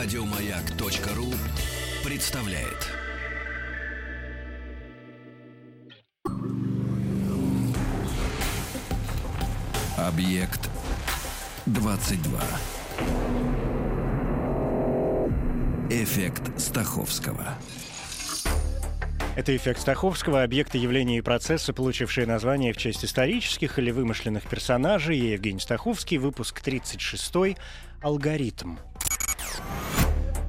Радиомаяк.ру представляет. Объект 22. Эффект Стаховского. Это эффект Стаховского, объекты явления и процесса, получившие название в честь исторических или вымышленных персонажей. Я Евгений Стаховский, выпуск 36 «Алгоритм».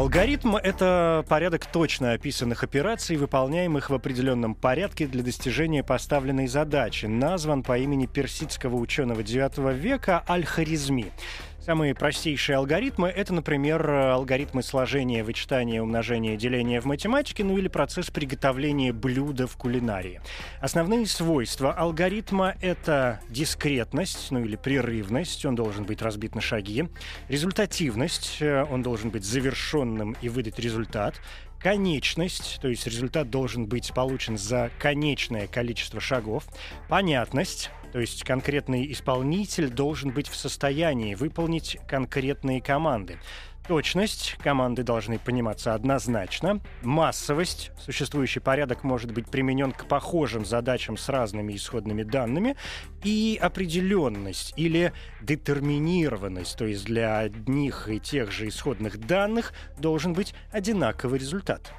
Алгоритм — это порядок точно описанных операций, выполняемых в определенном порядке для достижения поставленной задачи. Назван по имени персидского ученого IX века Аль-Харизми. Самые простейшие алгоритмы — это, например, алгоритмы сложения, вычитания, умножения, деления в математике, ну или процесс приготовления блюда в кулинарии. Основные свойства алгоритма — это дискретность, ну или прерывность, он должен быть разбит на шаги, результативность, э, он должен быть завершенным и выдать результат, конечность, то есть результат должен быть получен за конечное количество шагов, понятность, то есть конкретный исполнитель должен быть в состоянии выполнить конкретные команды. Точность. Команды должны пониматься однозначно. Массовость. Существующий порядок может быть применен к похожим задачам с разными исходными данными. И определенность или детерминированность. То есть для одних и тех же исходных данных должен быть одинаковый результат.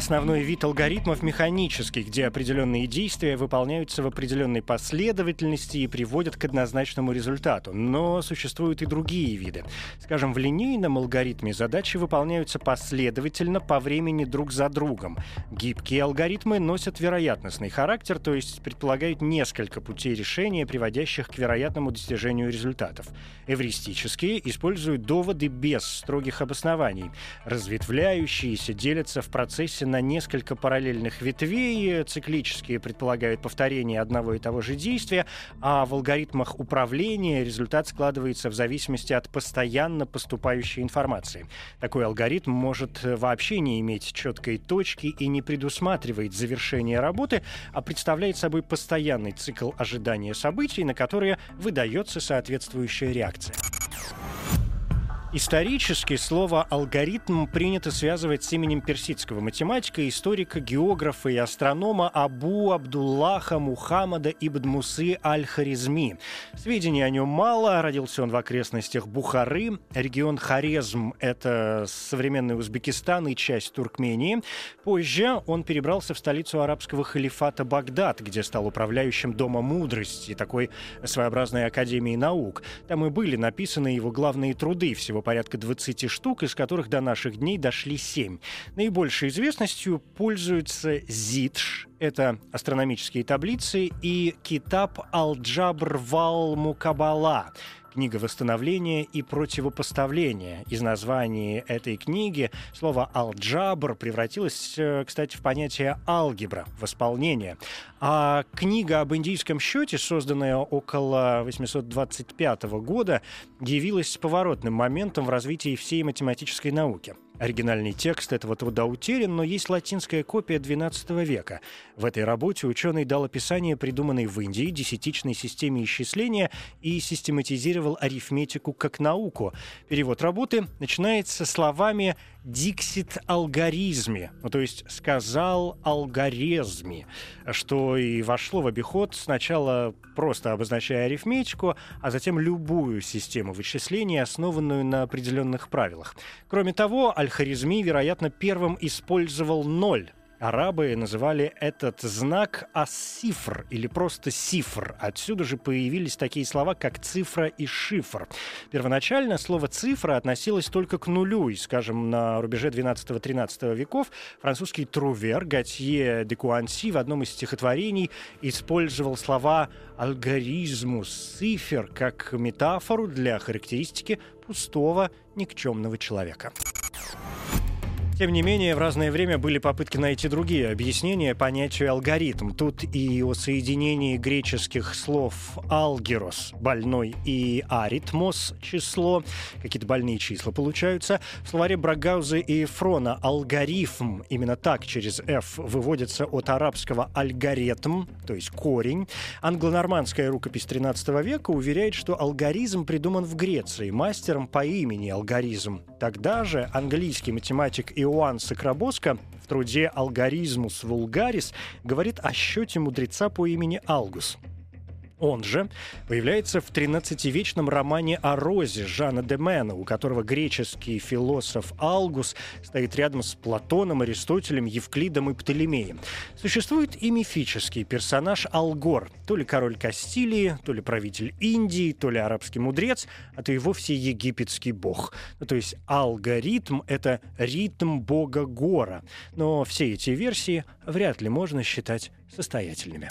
Основной вид алгоритмов механический, где определенные действия выполняются в определенной последовательности и приводят к однозначному результату. Но существуют и другие виды. Скажем, в линейном алгоритме задачи выполняются последовательно по времени друг за другом. Гибкие алгоритмы носят вероятностный характер, то есть предполагают несколько путей решения, приводящих к вероятному достижению результатов. Эвристические используют доводы без строгих обоснований. Разветвляющиеся делятся в процессе на несколько параллельных ветвей. Циклические предполагают повторение одного и того же действия, а в алгоритмах управления результат складывается в зависимости от постоянно поступающей информации. Такой алгоритм может вообще не иметь четкой точки и не предусматривает завершение работы, а представляет собой постоянный цикл ожидания событий, на которые выдается соответствующая реакция. Исторически слово «алгоритм» принято связывать с именем персидского математика, историка, географа и астронома Абу Абдуллаха Мухаммада ибн Мусы Аль-Харизми. Сведений о нем мало. Родился он в окрестностях Бухары. Регион Хорезм — это современный Узбекистан и часть Туркмении. Позже он перебрался в столицу арабского халифата Багдад, где стал управляющим Дома мудрости, такой своеобразной академии наук. Там и были написаны его главные труды всего всего порядка 20 штук, из которых до наших дней дошли 7. Наибольшей известностью пользуются ЗИДШ, это астрономические таблицы, и Китаб Алджабр Вал Мукабала, книга восстановления и противопоставления. Из названия этой книги слово «алджабр» превратилось, э, кстати, в понятие «алгебра», восполнение. А книга об индийском счете, созданная около 825 года, явилась поворотным моментом в развитии всей математической науки. Оригинальный текст этого труда утерян, но есть латинская копия XII века. В этой работе ученый дал описание придуманной в Индии десятичной системе исчисления и систематизировал арифметику как науку. Перевод работы начинается словами «диксит алгоризме», ну, то есть «сказал алгоризме», что и вошло в обиход сначала просто обозначая арифметику, а затем любую систему вычислений, основанную на определенных правилах. Кроме того, Аль-Харизми, вероятно, первым использовал ноль Арабы называли этот знак асифр или просто сифр. Отсюда же появились такие слова, как цифра и шифр. Первоначально слово цифра относилось только к нулю, и, скажем, на рубеже 12-13 веков французский трувер Готье де Куанси в одном из стихотворений использовал слова алгоризмус, цифр как метафору для характеристики пустого никчемного человека. Тем не менее, в разное время были попытки найти другие объяснения понятию алгоритм. Тут и о соединении греческих слов «алгерос» — больной и «аритмос» — число. Какие-то больные числа получаются. В словаре Брагауза и Фрона алгоритм, именно так через «f» выводится от арабского «альгоритм», то есть корень. Англонормандская рукопись 13 века уверяет, что алгоризм придуман в Греции мастером по имени алгоризм. Тогда же английский математик и Иоанн Сакрабоско в труде «Алгоризмус вулгарис» говорит о счете мудреца по имени Алгус. Он же появляется в 13-вечном романе о Розе Жана де Мена, у которого греческий философ Алгус стоит рядом с Платоном, Аристотелем, Евклидом и Птолемеем. Существует и мифический персонаж Алгор, то ли король Кастилии, то ли правитель Индии, то ли арабский мудрец, а то и вовсе египетский бог. Ну, то есть алгоритм — это ритм бога Гора. Но все эти версии вряд ли можно считать состоятельными.